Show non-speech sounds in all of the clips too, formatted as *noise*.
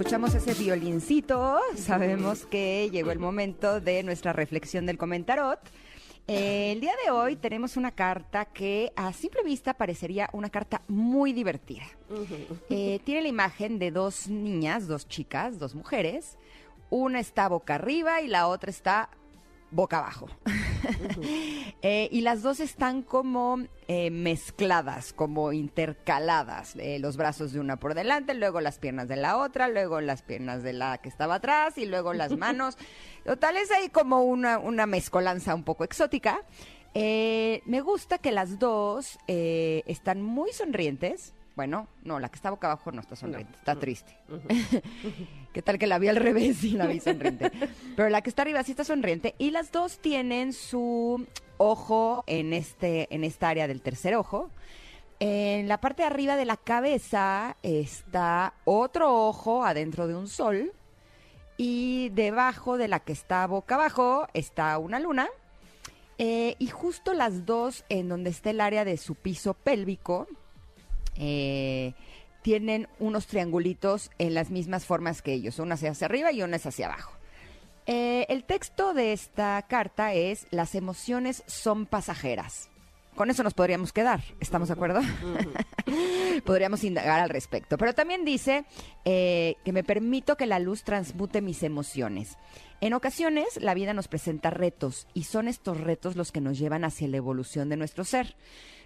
escuchamos ese violincito, sabemos que llegó el momento de nuestra reflexión del comentarot. Eh, el día de hoy tenemos una carta que a simple vista parecería una carta muy divertida. Eh, tiene la imagen de dos niñas, dos chicas, dos mujeres. Una está boca arriba y la otra está boca abajo. *laughs* Eh, y las dos están como eh, mezcladas, como intercaladas. Eh, los brazos de una por delante, luego las piernas de la otra, luego las piernas de la que estaba atrás y luego las *laughs* manos. Total, es ahí como una, una mezcolanza un poco exótica. me gusta que las dos están muy sonrientes. Bueno, no, la que está boca abajo no está sonriente, está triste. *laughs* ¿Qué tal que la vi al revés y la vi sonriente? *laughs* Pero la que está arriba sí está sonriente y las dos tienen su ojo en este en esta área del tercer ojo. En la parte de arriba de la cabeza está otro ojo adentro de un sol y debajo de la que está boca abajo está una luna. Eh, y justo las dos en donde está el área de su piso pélvico, eh, tienen unos triangulitos en las mismas formas que ellos, una hacia arriba y una es hacia abajo. Eh, el texto de esta carta es, las emociones son pasajeras. Con eso nos podríamos quedar, ¿estamos de acuerdo? *laughs* Podríamos indagar al respecto. Pero también dice eh, que me permito que la luz transmute mis emociones. En ocasiones la vida nos presenta retos y son estos retos los que nos llevan hacia la evolución de nuestro ser.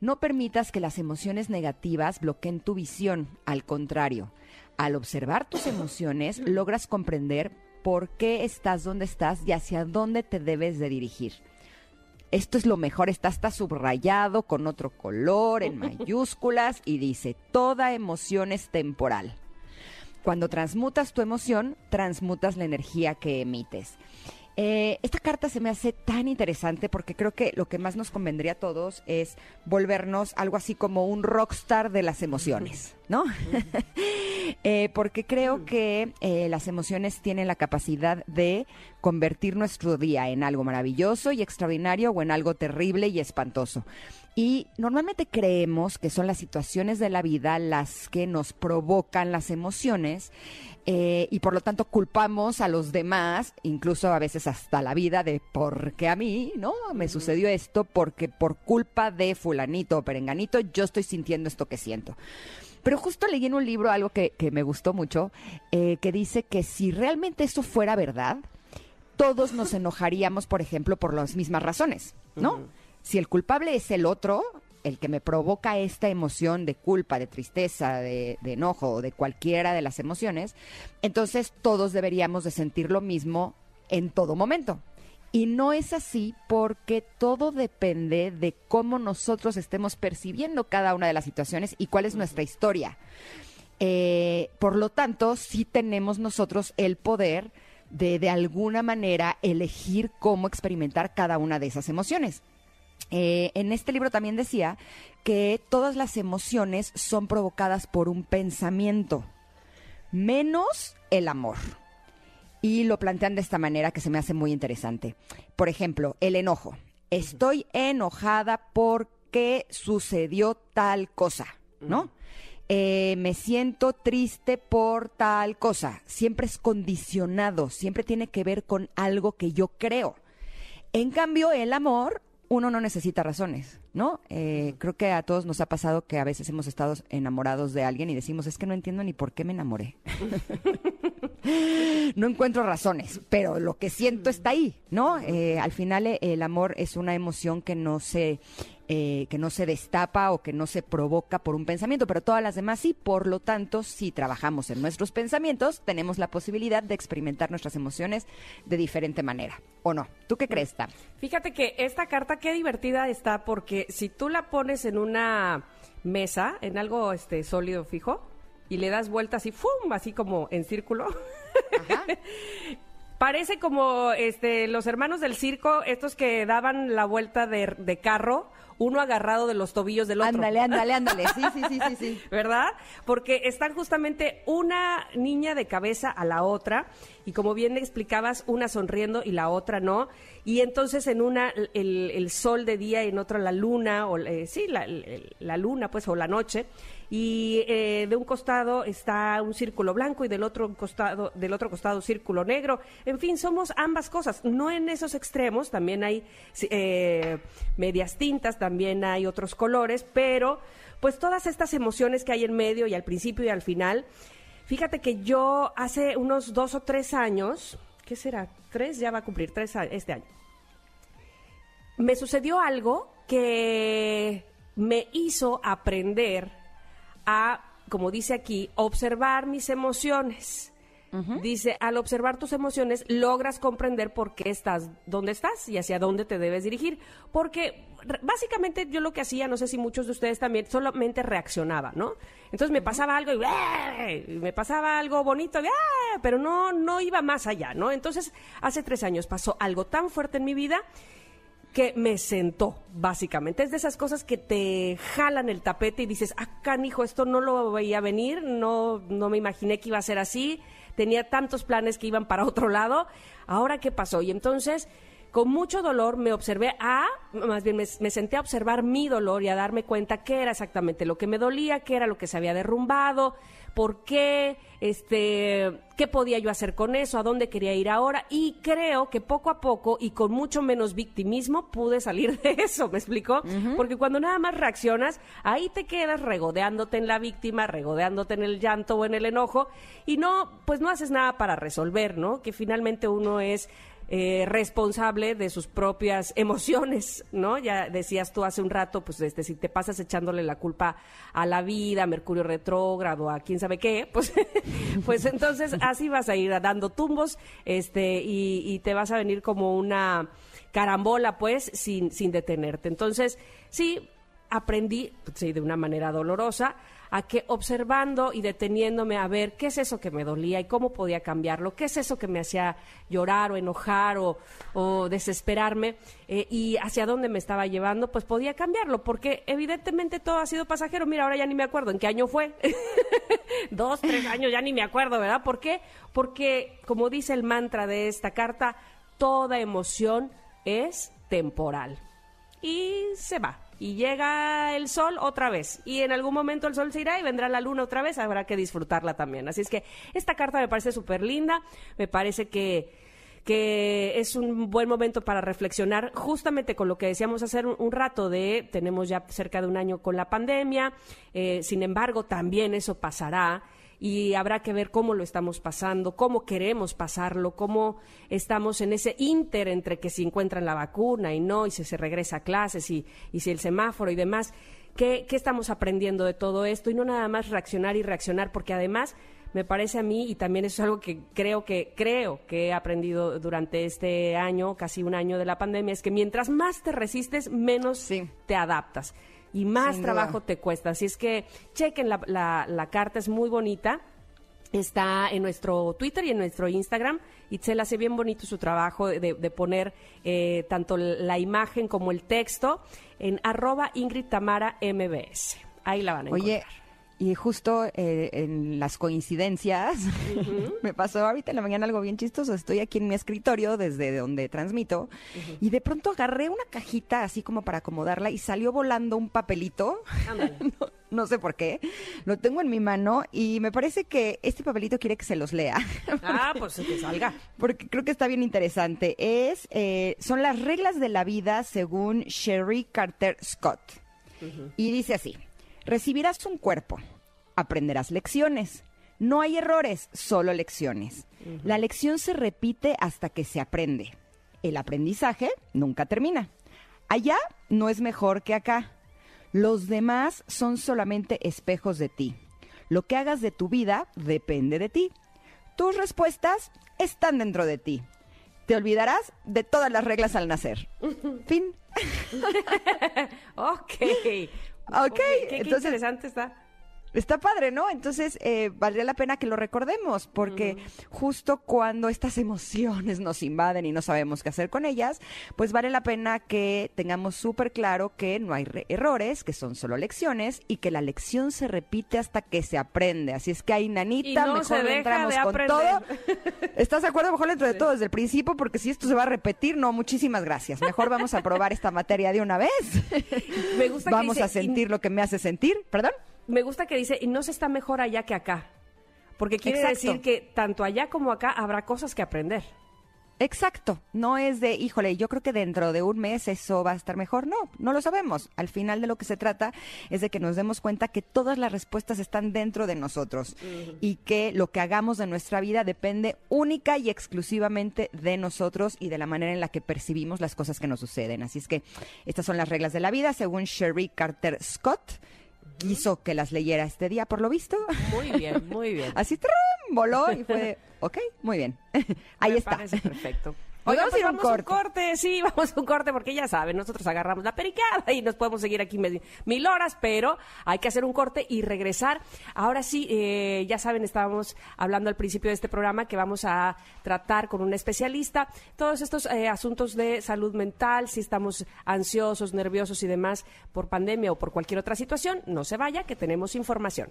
No permitas que las emociones negativas bloqueen tu visión, al contrario. Al observar tus emociones, logras comprender por qué estás donde estás y hacia dónde te debes de dirigir. Esto es lo mejor, está hasta subrayado con otro color, en *laughs* mayúsculas, y dice, toda emoción es temporal. Cuando transmutas tu emoción, transmutas la energía que emites. Eh, esta carta se me hace tan interesante porque creo que lo que más nos convendría a todos es volvernos algo así como un rockstar de las emociones, ¿no? *laughs* Eh, porque creo que eh, las emociones tienen la capacidad de convertir nuestro día en algo maravilloso y extraordinario o en algo terrible y espantoso. Y normalmente creemos que son las situaciones de la vida las que nos provocan las emociones eh, y por lo tanto culpamos a los demás, incluso a veces hasta la vida, de por qué a mí, ¿no? Me sucedió esto porque por culpa de fulanito o perenganito yo estoy sintiendo esto que siento. Pero justo leí en un libro algo que, me gustó mucho, eh, que dice que si realmente eso fuera verdad, todos nos enojaríamos, por ejemplo, por las mismas razones, ¿no? Si el culpable es el otro, el que me provoca esta emoción de culpa, de tristeza, de, enojo o de cualquiera de las emociones, entonces todos deberíamos de sentir lo mismo en todo momento. Y no es así porque todo depende de cómo nosotros estemos percibiendo cada una de las situaciones y cuál es nuestra historia. Eh, por lo tanto, sí tenemos nosotros el poder de de alguna manera elegir cómo experimentar cada una de esas emociones. Eh, en este libro también decía que todas las emociones son provocadas por un pensamiento, menos el amor. Y lo plantean de esta manera que se me hace muy interesante. Por ejemplo, el enojo. Estoy enojada porque sucedió tal cosa, ¿no? Eh, me siento triste por tal cosa. Siempre es condicionado, siempre tiene que ver con algo que yo creo. En cambio, el amor uno no necesita razones, ¿no? Eh, creo que a todos nos ha pasado que a veces hemos estado enamorados de alguien y decimos, es que no entiendo ni por qué me enamoré. *laughs* no encuentro razones, pero lo que siento está ahí, ¿no? Eh, al final eh, el amor es una emoción que no se eh, que no se destapa o que no se provoca por un pensamiento, pero todas las demás sí. Por lo tanto, si trabajamos en nuestros pensamientos, tenemos la posibilidad de experimentar nuestras emociones de diferente manera. ¿O no? ¿Tú qué crees, Tam? Fíjate que esta carta qué divertida está porque si tú la pones en una mesa, en algo este sólido fijo, y le das vueltas y ¡fum! así como en círculo. *laughs* Parece como este los hermanos del circo, estos que daban la vuelta de, de carro uno agarrado de los tobillos del otro. Ándale, ándale, ándale. Sí, sí, sí, sí, sí. *laughs* ¿Verdad? Porque están justamente una niña de cabeza a la otra y como bien explicabas, una sonriendo y la otra no. Y entonces en una el, sol de día y en otra la luna, o eh, sí, la, la, luna, pues, o la noche. y eh, de un costado está un círculo blanco y del otro costado del otro costado círculo negro. En fin, somos ambas cosas. No en esos extremos, también hay eh, medias tintas, también hay otros colores, pero pues todas estas emociones que hay en medio y al principio y al final. Fíjate que yo hace unos dos o tres años, ¿qué será? Tres, ya va a cumplir tres este año. Me sucedió algo que me hizo aprender a, como dice aquí, observar mis emociones. Dice, al observar tus emociones logras comprender por qué estás donde estás y hacia dónde te debes dirigir. Porque básicamente yo lo que hacía, no sé si muchos de ustedes también, solamente reaccionaba, ¿no? Entonces me pasaba algo y, me pasaba algo bonito, pero no, no iba más allá, ¿no? Entonces hace tres años pasó algo tan fuerte en mi vida que me sentó, básicamente. Es de esas cosas que te jalan el tapete y dices, ah, canijo, esto no lo veía venir, no, no me imaginé que iba a ser así, tenía tantos planes que iban para otro lado, ahora qué pasó. Y entonces, con mucho dolor, me observé a, más bien me, me senté a observar mi dolor y a darme cuenta qué era exactamente lo que me dolía, qué era lo que se había derrumbado, por qué, este, qué podía yo hacer con eso, a dónde quería ir ahora y creo que poco a poco y con mucho menos victimismo pude salir de *laughs* eso, ¿me explico? Porque cuando nada más reaccionas, ahí te quedas regodeándote en la víctima, regodeándote en el llanto o en el enojo y no, pues no haces nada para resolver, ¿no? Que finalmente uno es eh, responsable de sus propias *laughs* emociones, ¿no? Ya decías tú hace un rato, pues este, si te pasas echándole la culpa a la vida, a Mercurio retrógrado, a quién sabe qué, *laughs* pues, pues entonces así vas a ir dando tumbos, este, y, y te vas a venir como una carambola, pues, sin, sin detenerte. Entonces, sí, aprendí, sí, de una manera dolorosa, a que observando y deteniéndome a ver qué es eso que me dolía y cómo podía cambiarlo, qué es eso que me hacía llorar o enojar o, desesperarme eh, y hacia dónde me estaba llevando, pues podía cambiarlo, porque evidentemente todo ha sido pasajero. Mira, ahora ya ni me acuerdo en qué año fue. *laughs* Dos, tres años, ya ni me acuerdo, ¿verdad? ¿Por qué? Porque, como dice el mantra de esta carta, toda emoción es temporal. Y se va y llega el sol otra vez. Y en algún momento el sol se irá y vendrá la luna otra vez, habrá que disfrutarla también. Así es que esta carta me parece súper linda, me parece que que es un buen momento para reflexionar justamente con lo que decíamos hacer un, rato de tenemos ya cerca de un año con la pandemia, eh, sin embargo también eso pasará y habrá que ver cómo lo estamos pasando, cómo queremos pasarlo, cómo estamos en ese inter entre que si encuentran la vacuna y no, y si se regresa a clases y, y si el semáforo y demás. ¿Qué, ¿Qué estamos aprendiendo de todo esto? Y no nada más reaccionar y reaccionar, porque además me parece a mí, y también eso es algo que creo que, creo que he aprendido durante este año, casi un año de la pandemia, es que mientras más te resistes, menos te adaptas y más trabajo te cuesta. Así es que chequen la, la, carta, es muy bonita. Está en nuestro Twitter y en nuestro Instagram. Itzel hace bien bonito su trabajo de, poner eh, tanto la imagen como el texto en arroba Ingrid Tamara MBS. Ahí la van a encontrar. Oye, y justo eh, en las coincidencias, *laughs* me pasó ahorita en la mañana algo bien chistoso. Estoy aquí en mi escritorio desde donde transmito y de pronto agarré una cajita así como para acomodarla y salió volando un papelito. *laughs* no, sé por qué. Lo tengo en mi mano y me parece que este papelito quiere que se los lea. *laughs* ah, pues que salga. Porque creo que está bien interesante. Es, eh, son las reglas de la vida según Sherry Carter Scott. Y dice así. Recibirás un cuerpo, aprenderás lecciones. No hay errores, solo lecciones. La lección se repite hasta que se aprende. El aprendizaje nunca termina. Allá no es mejor que acá. Los demás son solamente espejos de ti. Lo que hagas de tu vida depende de ti. Tus respuestas están dentro de ti. Te olvidarás de todas las reglas al nacer. *laughs* fin. *laughs* ok. Ok, qué, entonces interesante está. Está padre, ¿no? Entonces, eh, valdría la pena que lo recordemos, porque justo cuando estas emociones nos invaden y no sabemos qué hacer con ellas, pues vale la pena que tengamos súper claro que no hay errores, que son solo lecciones y que la lección se repite hasta que se aprende. Así es que hay nanita, mejor entramos con todo. *laughs* ¿Estás de acuerdo? Mejor dentro de todo desde el principio, porque si esto se va a repetir, no, muchísimas gracias. Mejor vamos a probar esta materia de una vez. *laughs* Me gusta Vamos a sentir lo que me hace sentir. ¿Perdón? Me gusta que dice, y no se está mejor allá que acá. Porque quiere Exacto. decir que tanto allá como acá habrá cosas que aprender. Exacto, no es de, híjole, yo creo que dentro de un mes eso va a estar mejor. No, no lo sabemos. Al final de lo que se trata es de que nos demos cuenta que todas las respuestas están dentro de nosotros y que lo que hagamos de nuestra vida depende única y exclusivamente de nosotros y de la manera en la que percibimos las cosas que nos suceden. Así es que estas son las reglas de la vida, según Sherry Carter Scott. Quiso que las leyera este día, por lo visto. Muy bien, muy bien. *laughs* Así voló y fue, *laughs* ok, muy bien. *laughs* Ahí Me está. parece perfecto. Oigan, vamos a pues ir a un vamos a un corte. corte, sí, *laughs* vamos a un corte, porque ya saben, nosotros agarramos la periquada y nos podemos seguir aquí mil, horas, pero hay que hacer un corte y regresar. Ahora sí, eh, ya saben, estábamos hablando al principio de este programa que vamos a tratar con un especialista todos estos eh, asuntos de salud mental, si estamos ansiosos, nerviosos y demás por pandemia o por cualquier otra situación, no se vaya, que tenemos información.